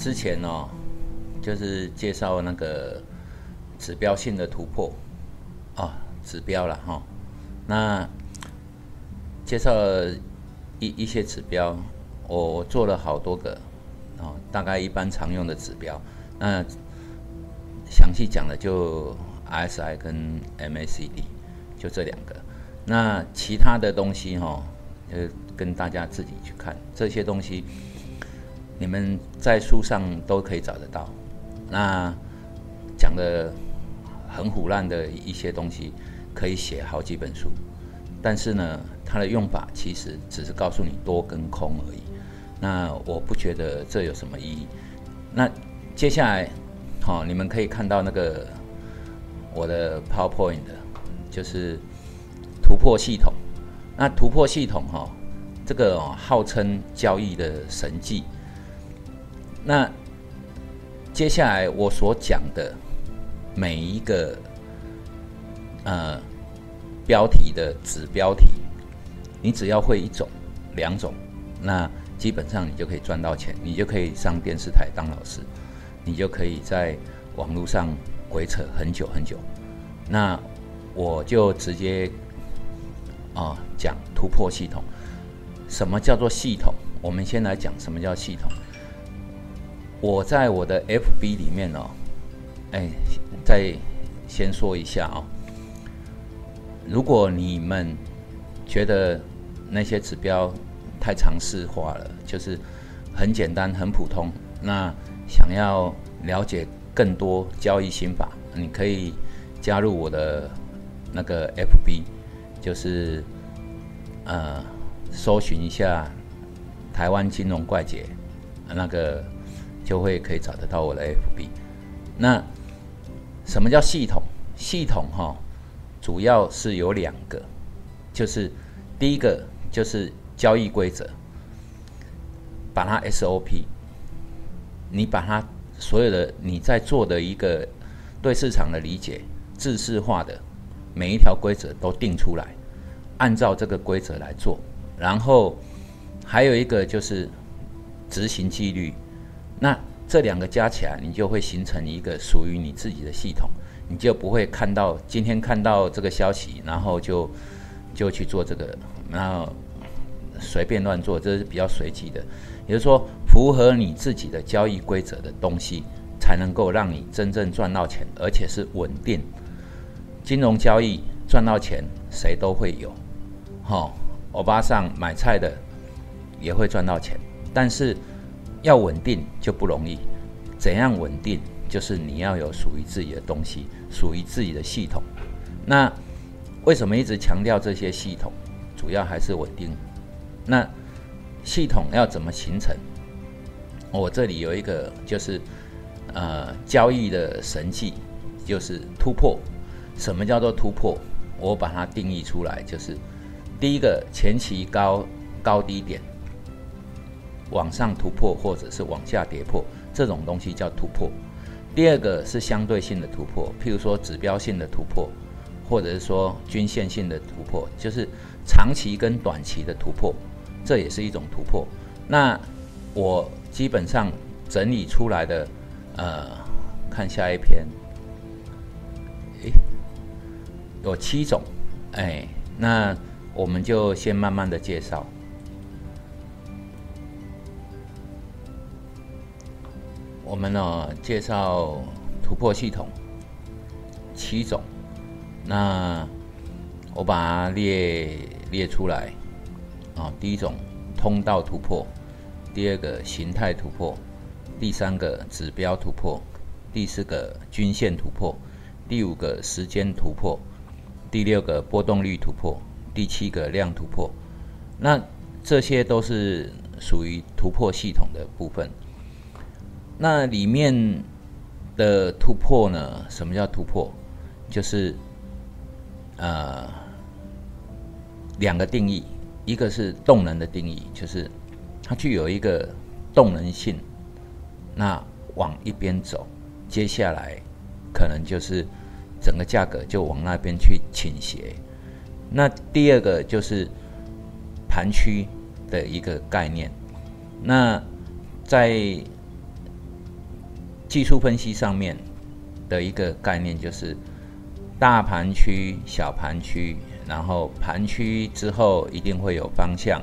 之前哦，就是介绍那个指标性的突破啊，指标了哈。那介绍一一些指标，我做了好多个哦，大概一般常用的指标。那详细讲的就 RSI 跟 MACD，就这两个。那其他的东西哈，呃，跟大家自己去看这些东西，你们在书上都可以找得到。那讲的很虎烂的一些东西，可以写好几本书。但是呢，它的用法其实只是告诉你多跟空而已。那我不觉得这有什么意义。那接下来，好，你们可以看到那个我的 PowerPoint，就是突破系统。那突破系统哈，这个哦号称交易的神迹。那接下来我所讲的每一个呃标题的子标题，你只要会一种、两种，那基本上你就可以赚到钱，你就可以上电视台当老师。你就可以在网络上鬼扯很久很久。那我就直接啊讲突破系统。什么叫做系统？我们先来讲什么叫系统。我在我的 FB 里面哦，哎，再先说一下啊。如果你们觉得那些指标太常识化了，就是很简单、很普通，那想要了解更多交易心法，你可以加入我的那个 FB，就是呃，搜寻一下台湾金融怪杰，那个就会可以找得到我的 FB。那什么叫系统？系统哈，主要是有两个，就是第一个就是交易规则，把它 SOP。你把它所有的你在做的一个对市场的理解，制式化的每一条规则都定出来，按照这个规则来做。然后还有一个就是执行纪律。那这两个加起来，你就会形成一个属于你自己的系统，你就不会看到今天看到这个消息，然后就就去做这个，然后随便乱做，这是比较随机的。也就是说，符合你自己的交易规则的东西，才能够让你真正赚到钱，而且是稳定。金融交易赚到钱，谁都会有。好，欧巴上买菜的也会赚到钱，但是要稳定就不容易。怎样稳定？就是你要有属于自己的东西，属于自己的系统。那为什么一直强调这些系统？主要还是稳定。那。系统要怎么形成？我这里有一个，就是呃交易的神器，就是突破。什么叫做突破？我把它定义出来，就是第一个前期高高低点往上突破，或者是往下跌破，这种东西叫突破。第二个是相对性的突破，譬如说指标性的突破，或者是说均线性的突破，就是长期跟短期的突破。这也是一种突破。那我基本上整理出来的，呃，看下一篇，诶，有七种，哎，那我们就先慢慢的介绍。我们呢介绍突破系统七种，那我把它列列出来。啊，第一种通道突破，第二个形态突破，第三个指标突破，第四个均线突破，第五个时间突破，第六个波动率突破，第七个量突破。那这些都是属于突破系统的部分。那里面的突破呢？什么叫突破？就是呃两个定义。一个是动能的定义，就是它具有一个动能性，那往一边走，接下来可能就是整个价格就往那边去倾斜。那第二个就是盘区的一个概念。那在技术分析上面的一个概念，就是大盘区、小盘区，然后盘区之后一定会有方向，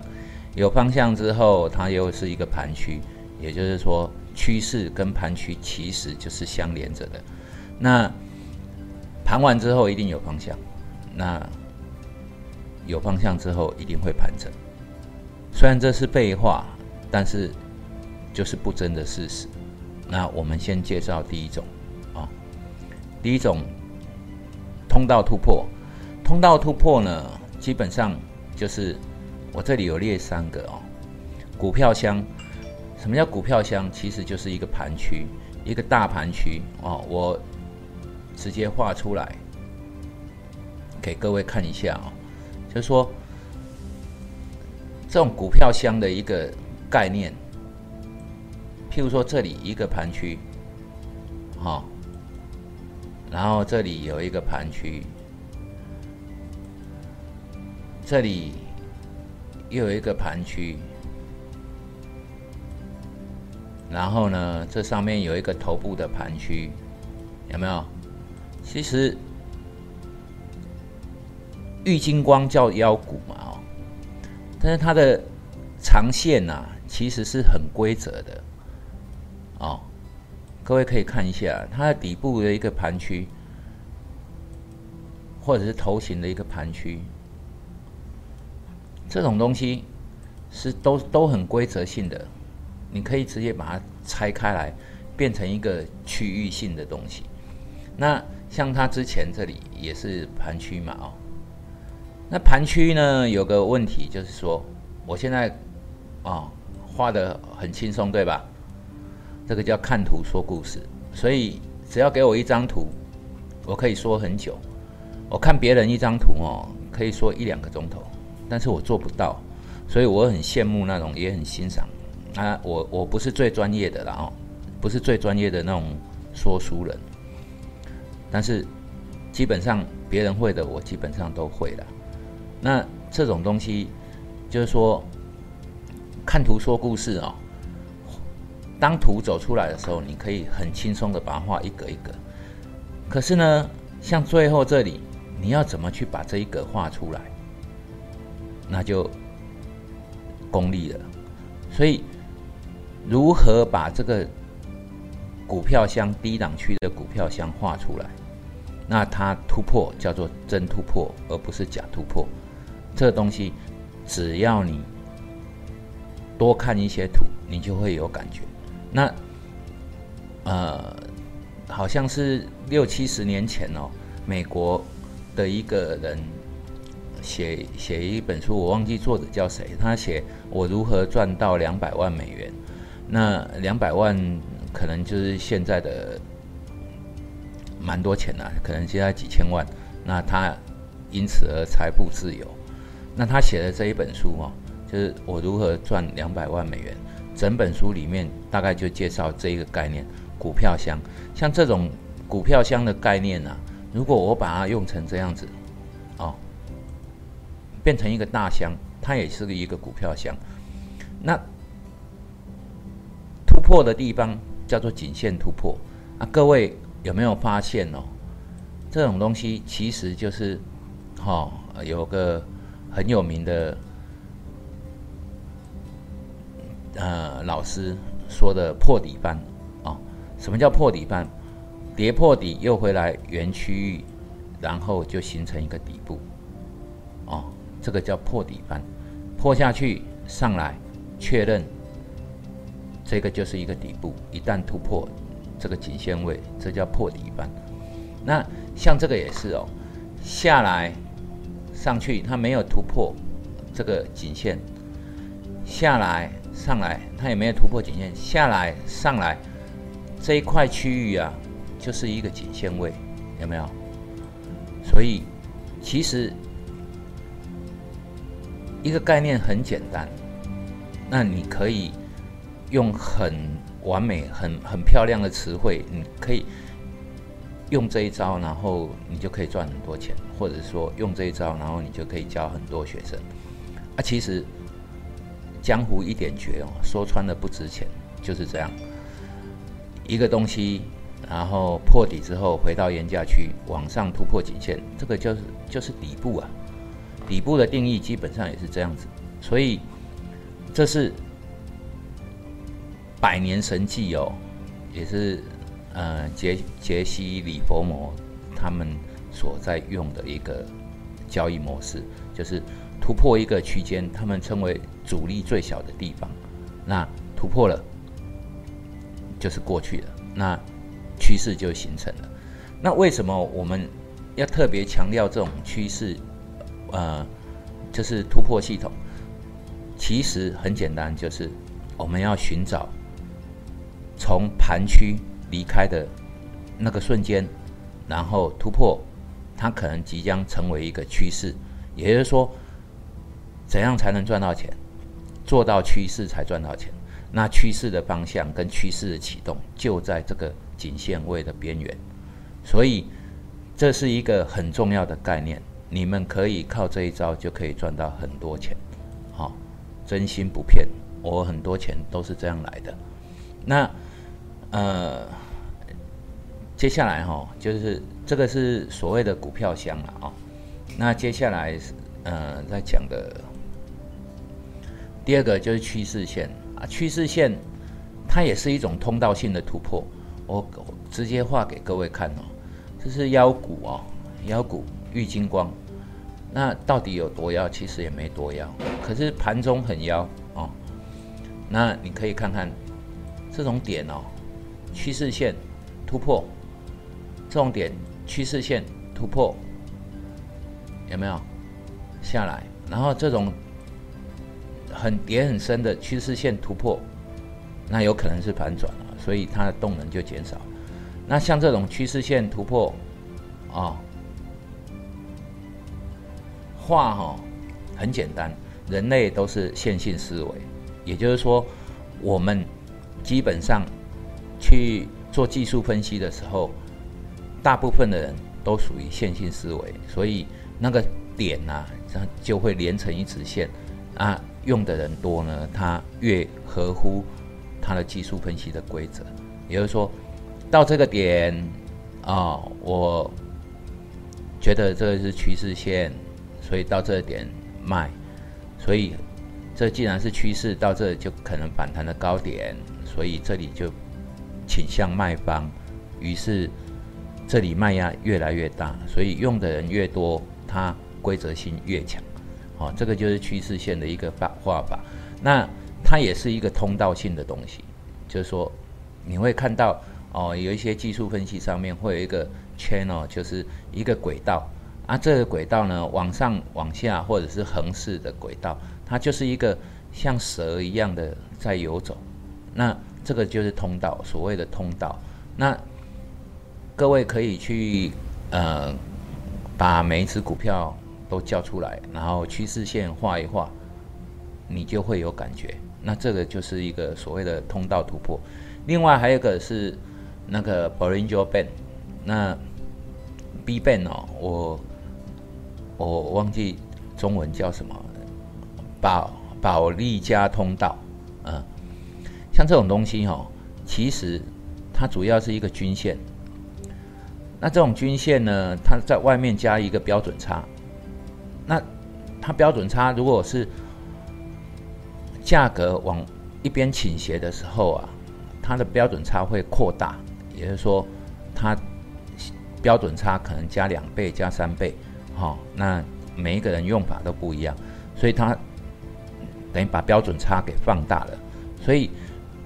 有方向之后它又是一个盘区，也就是说趋势跟盘区其实就是相连着的。那盘完之后一定有方向，那有方向之后一定会盘整。虽然这是废话，但是就是不争的事实。那我们先介绍第一种啊，第一种通道突破。通道突破呢，基本上就是我这里有列三个哦，股票箱。什么叫股票箱？其实就是一个盘区，一个大盘区哦。我直接画出来给各位看一下啊，就是说这种股票箱的一个概念。譬如说，这里一个盘区，好，然后这里有一个盘区，这里又有一个盘区，然后呢，这上面有一个头部的盘区，有没有？其实玉金光叫腰股嘛，哦，但是它的长线呐，其实是很规则的。哦，各位可以看一下它的底部的一个盘区，或者是头型的一个盘区，这种东西是都都很规则性的，你可以直接把它拆开来，变成一个区域性的东西。那像它之前这里也是盘区嘛，哦，那盘区呢有个问题就是说，我现在啊画的很轻松，对吧？这个叫看图说故事，所以只要给我一张图，我可以说很久。我看别人一张图哦，可以说一两个钟头，但是我做不到，所以我很羡慕那种，也很欣赏。啊，我我不是最专业的啦哦，不是最专业的那种说书人，但是基本上别人会的，我基本上都会了。那这种东西就是说看图说故事哦。当图走出来的时候，你可以很轻松的把它画一格一格。可是呢，像最后这里，你要怎么去把这一格画出来，那就功力了。所以，如何把这个股票箱低档区的股票箱画出来，那它突破叫做真突破，而不是假突破。这东西，只要你多看一些图，你就会有感觉。那，呃，好像是六七十年前哦，美国的一个人写写一本书，我忘记作者叫谁。他写我如何赚到两百万美元。那两百万可能就是现在的蛮多钱了，可能现在几千万。那他因此而财富自由。那他写的这一本书哦，就是我如何赚两百万美元。整本书里面大概就介绍这一个概念，股票箱。像这种股票箱的概念呢，如果我把它用成这样子，哦，变成一个大箱，它也是一个股票箱。那突破的地方叫做颈线突破啊，各位有没有发现哦？这种东西其实就是，哈，有个很有名的。呃，老师说的破底翻啊，什么叫破底翻？跌破底又回来原区域，然后就形成一个底部，哦，这个叫破底翻。破下去上来确认，这个就是一个底部。一旦突破这个颈线位，这叫破底翻。那像这个也是哦，下来上去它没有突破这个颈线，下来。上来，它也没有突破颈线，下来上来这一块区域啊，就是一个颈线位，有没有？所以其实一个概念很简单，那你可以用很完美、很很漂亮的词汇，你可以用这一招，然后你就可以赚很多钱，或者说用这一招，然后你就可以教很多学生。啊，其实。江湖一点绝哦，说穿了不值钱，就是这样。一个东西，然后破底之后回到原价区，往上突破颈线，这个就是就是底部啊。底部的定义基本上也是这样子，所以这是百年神迹哦，也是呃杰杰西·里佛摩他们所在用的一个交易模式，就是突破一个区间，他们称为阻力最小的地方，那突破了就是过去了，那趋势就形成了。那为什么我们要特别强调这种趋势？呃，就是突破系统，其实很简单，就是我们要寻找从盘区离开的那个瞬间，然后突破，它可能即将成为一个趋势。也就是说，怎样才能赚到钱？做到趋势才赚到钱。那趋势的方向跟趋势的启动就在这个颈线位的边缘，所以这是一个很重要的概念。你们可以靠这一招就可以赚到很多钱，好，真心不骗，我很多钱都是这样来的。那呃，接下来哈，就是这个是所谓的股票箱了啊。那接下来呃，在讲的第二个就是趋势线啊，趋势线它也是一种通道性的突破。我直接画给各位看哦，这是腰股哦，腰股。玉金光，那到底有多妖？其实也没多妖，可是盘中很妖哦。那你可以看看这种点哦，趋势线突破，这种点趋势线突破，有没有下来？然后这种很点很深的趋势线突破，那有可能是反转了，所以它的动能就减少。那像这种趋势线突破啊。话哈很简单，人类都是线性思维，也就是说，我们基本上去做技术分析的时候，大部分的人都属于线性思维，所以那个点呐，它就会连成一直线啊。用的人多呢，它越合乎它的技术分析的规则，也就是说，到这个点啊，我觉得这是趋势线。所以到这点卖，所以这既然是趋势，到这就可能反弹的高点，所以这里就倾向卖方，于是这里卖压越来越大，所以用的人越多，它规则性越强。哦，这个就是趋势线的一个画画法。那它也是一个通道性的东西，就是说你会看到哦，有一些技术分析上面会有一个 channel，就是一个轨道。啊，这个轨道呢，往上、往下，或者是横式的轨道，它就是一个像蛇一样的在游走。那这个就是通道，所谓的通道。那各位可以去呃，把每一只股票都叫出来，然后趋势线画一画，你就会有感觉。那这个就是一个所谓的通道突破。另外还有一个是那个 Bollinger Band，那 B Band 哦，我。我忘记中文叫什么，保保利加通道，嗯，像这种东西哦，其实它主要是一个均线。那这种均线呢，它在外面加一个标准差，那它标准差如果是价格往一边倾斜的时候啊，它的标准差会扩大，也就是说，它标准差可能加两倍、加三倍。好，那每一个人用法都不一样，所以它等于把标准差给放大了。所以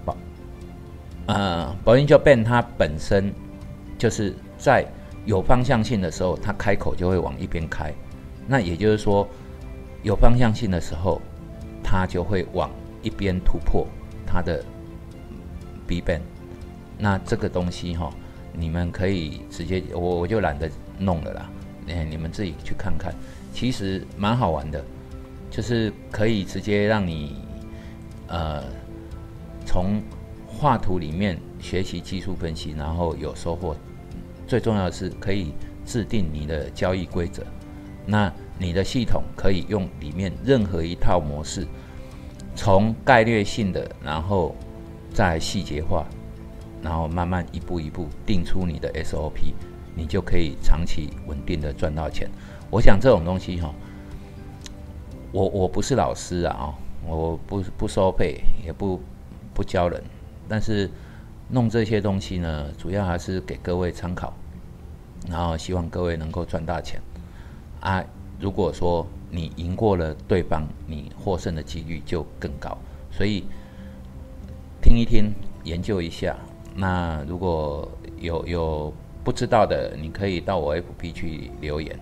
保呃保音就变它本身就是在有方向性的时候，它开口就会往一边开。那也就是说，有方向性的时候，它就会往一边突破它的 B band，。那这个东西哈，你们可以直接我我就懒得弄了啦。哎，你们自己去看看，其实蛮好玩的，就是可以直接让你呃从画图里面学习技术分析，然后有收获。最重要的是可以制定你的交易规则，那你的系统可以用里面任何一套模式，从概略性的，然后再细节化，然后慢慢一步一步定出你的 SOP，你就可以长期稳定的赚到钱。我想这种东西哈，我我不是老师啊，我不不收费，也不不教人，但是弄这些东西呢，主要还是给各位参考，然后希望各位能够赚大钱啊。如果说你赢过了对方，你获胜的几率就更高。所以听一听，研究一下。那如果有有不知道的，你可以到我 FB 去留言。